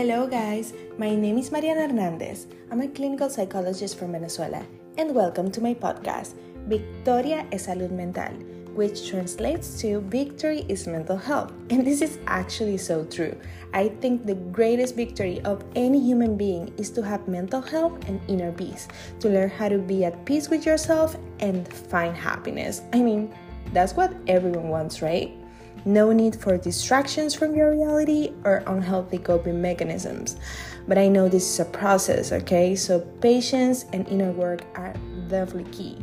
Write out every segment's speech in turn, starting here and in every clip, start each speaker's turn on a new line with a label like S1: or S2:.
S1: Hello, guys. My name is Mariana Hernandez. I'm a clinical psychologist from Venezuela, and welcome to my podcast, Victoria es Salud Mental, which translates to Victory is Mental Health. And this is actually so true. I think the greatest victory of any human being is to have mental health and inner peace, to learn how to be at peace with yourself and find happiness. I mean, that's what everyone wants, right? No need for distractions from your reality or unhealthy coping mechanisms. But I know this is a process, okay? So patience and inner work are definitely key.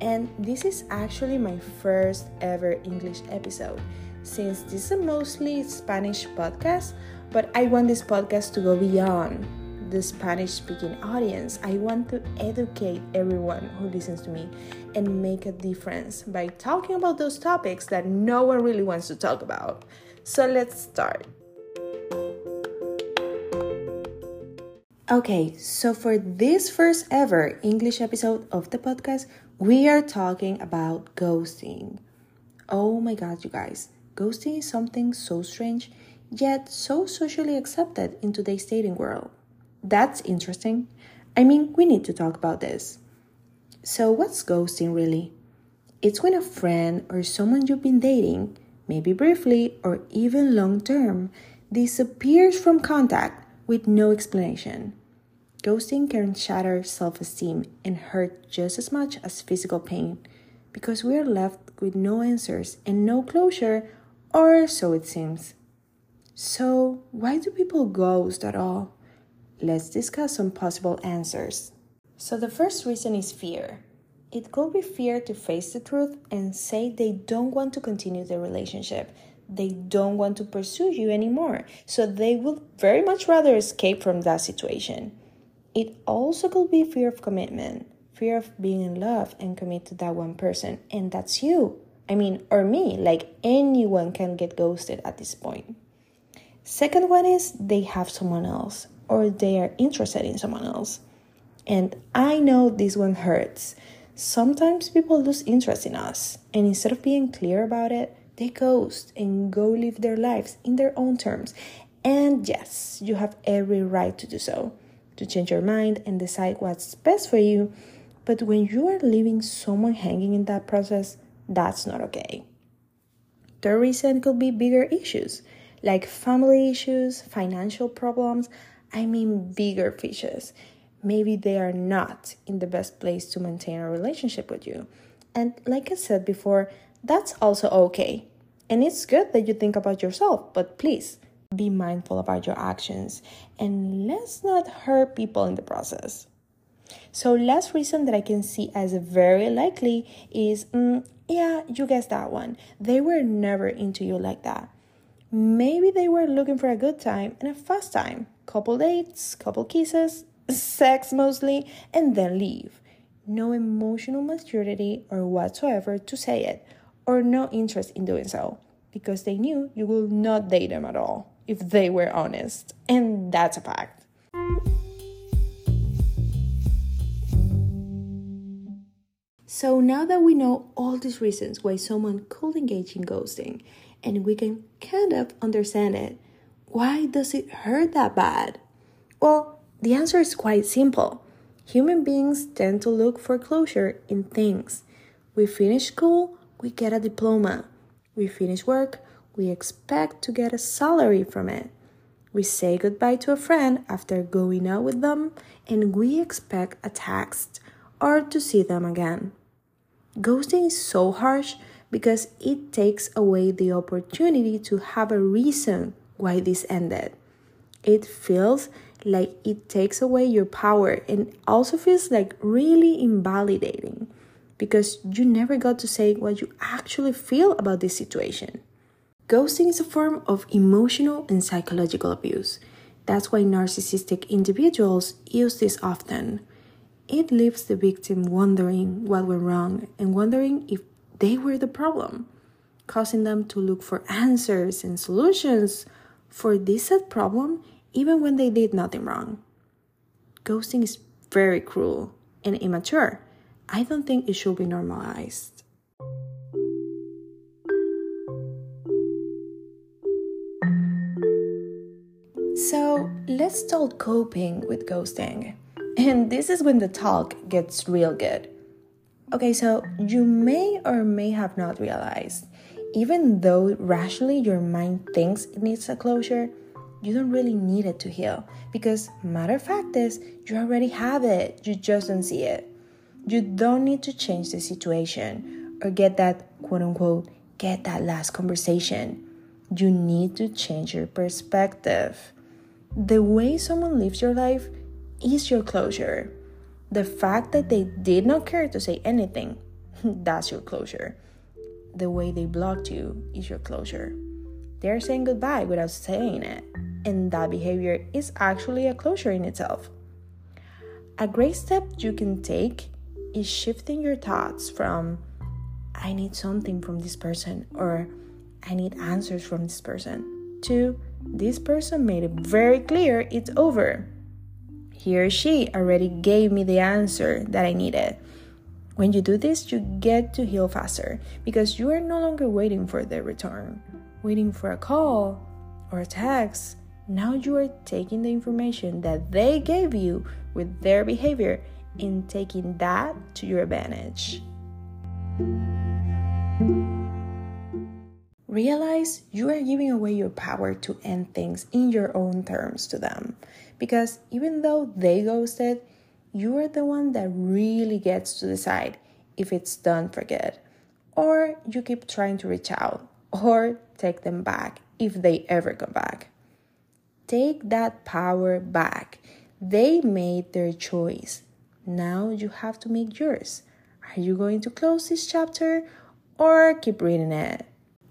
S1: And this is actually my first ever English episode since this is a mostly Spanish podcast, but I want this podcast to go beyond the Spanish speaking audience. I want to educate everyone who listens to me and make a difference by talking about those topics that no one really wants to talk about. So let's start. Okay, so for this first ever English episode of the podcast, we are talking about ghosting. Oh my god, you guys, ghosting is something so strange, yet so socially accepted in today's dating world. That's interesting. I mean, we need to talk about this. So, what's ghosting really? It's when a friend or someone you've been dating, maybe briefly or even long term, disappears from contact with no explanation. Ghosting can shatter self esteem and hurt just as much as physical pain because we are left with no answers and no closure, or so it seems. So, why do people ghost at all? Let's discuss some possible answers. So, the first reason is fear. It could be fear to face the truth and say they don't want to continue the relationship. They don't want to pursue you anymore. So, they would very much rather escape from that situation. It also could be fear of commitment, fear of being in love and commit to that one person. And that's you. I mean, or me, like anyone can get ghosted at this point. Second one is they have someone else or they are interested in someone else. And I know this one hurts. Sometimes people lose interest in us, and instead of being clear about it, they ghost and go live their lives in their own terms. And yes, you have every right to do so, to change your mind and decide what's best for you. But when you are leaving someone hanging in that process, that's not okay. The reason could be bigger issues like family issues, financial problems, I mean bigger fishes. Maybe they are not in the best place to maintain a relationship with you. And like I said before, that's also okay. And it's good that you think about yourself, but please be mindful about your actions and let's not hurt people in the process. So, last reason that I can see as very likely is mm, yeah, you guessed that one. They were never into you like that. Maybe they were looking for a good time and a fast time, couple dates, couple kisses, sex mostly, and then leave. No emotional maturity or whatsoever to say it, or no interest in doing so, because they knew you will not date them at all if they were honest. And that's a fact. So now that we know all these reasons why someone could engage in ghosting, and we can kind of understand it, why does it hurt that bad? Well, the answer is quite simple. Human beings tend to look for closure in things. We finish school, we get a diploma. We finish work, we expect to get a salary from it. We say goodbye to a friend after going out with them, and we expect a text or to see them again. Ghosting is so harsh because it takes away the opportunity to have a reason why this ended. It feels like it takes away your power and also feels like really invalidating because you never got to say what you actually feel about this situation. Ghosting is a form of emotional and psychological abuse. That's why narcissistic individuals use this often. It leaves the victim wondering what went wrong and wondering if they were the problem, causing them to look for answers and solutions for this sad problem even when they did nothing wrong. Ghosting is very cruel and immature. I don't think it should be normalized. So, let's start coping with ghosting. And this is when the talk gets real good. Okay, so you may or may have not realized, even though rationally your mind thinks it needs a closure, you don't really need it to heal. Because, matter of fact is, you already have it, you just don't see it. You don't need to change the situation or get that quote unquote, get that last conversation. You need to change your perspective. The way someone lives your life is your closure. The fact that they did not care to say anything, that's your closure. The way they blocked you is your closure. They're saying goodbye without saying it, and that behavior is actually a closure in itself. A great step you can take is shifting your thoughts from, I need something from this person, or I need answers from this person, to, this person made it very clear it's over he or she already gave me the answer that I needed. When you do this, you get to heal faster because you are no longer waiting for their return, waiting for a call or a text. Now you are taking the information that they gave you with their behavior and taking that to your advantage. Realize you are giving away your power to end things in your own terms to them. Because even though they ghosted, you are the one that really gets to decide if it's done for good. Or you keep trying to reach out or take them back if they ever come back. Take that power back. They made their choice. Now you have to make yours. Are you going to close this chapter or keep reading it?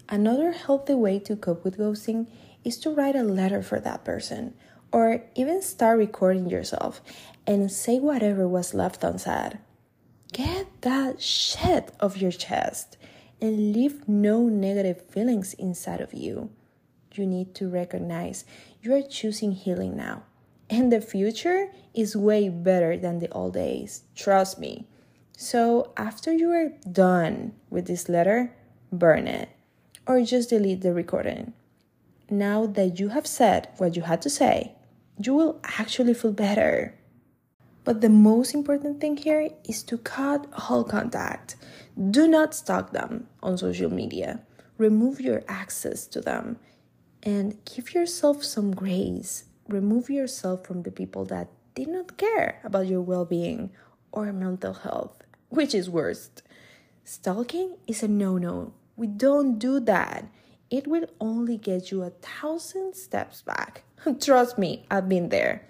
S1: Another healthy way to cope with ghosting is to write a letter for that person or even start recording yourself and say whatever was left unsaid. Get that shit off your chest and leave no negative feelings inside of you. You need to recognize you are choosing healing now. And the future is way better than the old days. Trust me. So, after you are done with this letter, burn it or just delete the recording. Now that you have said what you had to say, you will actually feel better. But the most important thing here is to cut all contact. Do not stalk them on social media. Remove your access to them and give yourself some grace. Remove yourself from the people that did not care about your well being or mental health, which is worst. Stalking is a no no. We don't do that it will only get you a thousand steps back. Trust me, I've been there.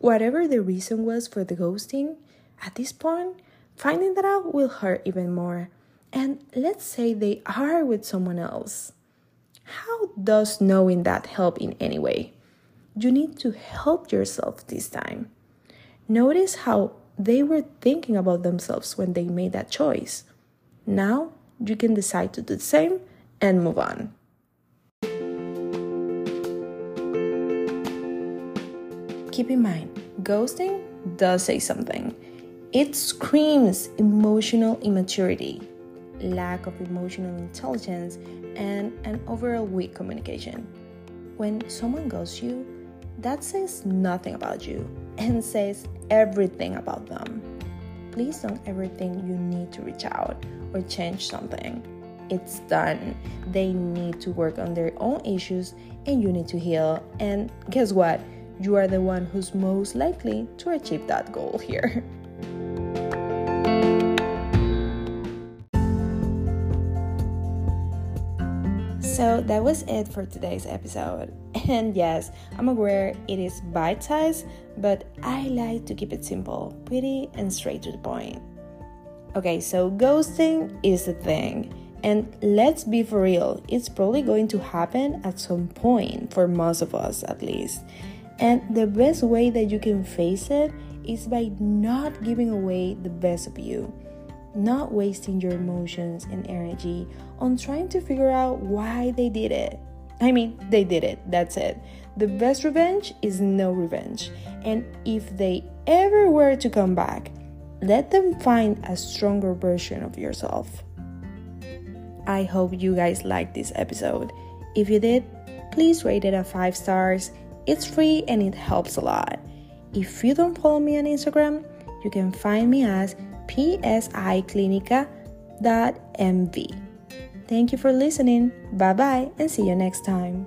S1: Whatever the reason was for the ghosting, at this point, finding that out will hurt even more. And let's say they are with someone else. How does knowing that help in any way? You need to help yourself this time. Notice how they were thinking about themselves when they made that choice. Now you can decide to do the same and move on. Keep in mind, ghosting does say something. It screams emotional immaturity, lack of emotional intelligence, and an overall weak communication. When someone ghosts you, that says nothing about you and says everything about them. Please don't ever think you need to reach out or change something. It's done. They need to work on their own issues and you need to heal. And guess what? You are the one who's most likely to achieve that goal here. So that was it for today's episode. And yes, I'm aware it is bite sized, but I like to keep it simple, pretty, and straight to the point. Okay, so ghosting is the thing. And let's be for real, it's probably going to happen at some point for most of us at least. And the best way that you can face it is by not giving away the best of you, not wasting your emotions and energy on trying to figure out why they did it. I mean, they did it, that's it. The best revenge is no revenge. And if they ever were to come back, let them find a stronger version of yourself. I hope you guys liked this episode. If you did, please rate it a 5 stars It's free and it helps a lot. If you don't follow me on Instagram, you can find me as psiclinica.mv. Thank you for listening. Bye bye and see you next time.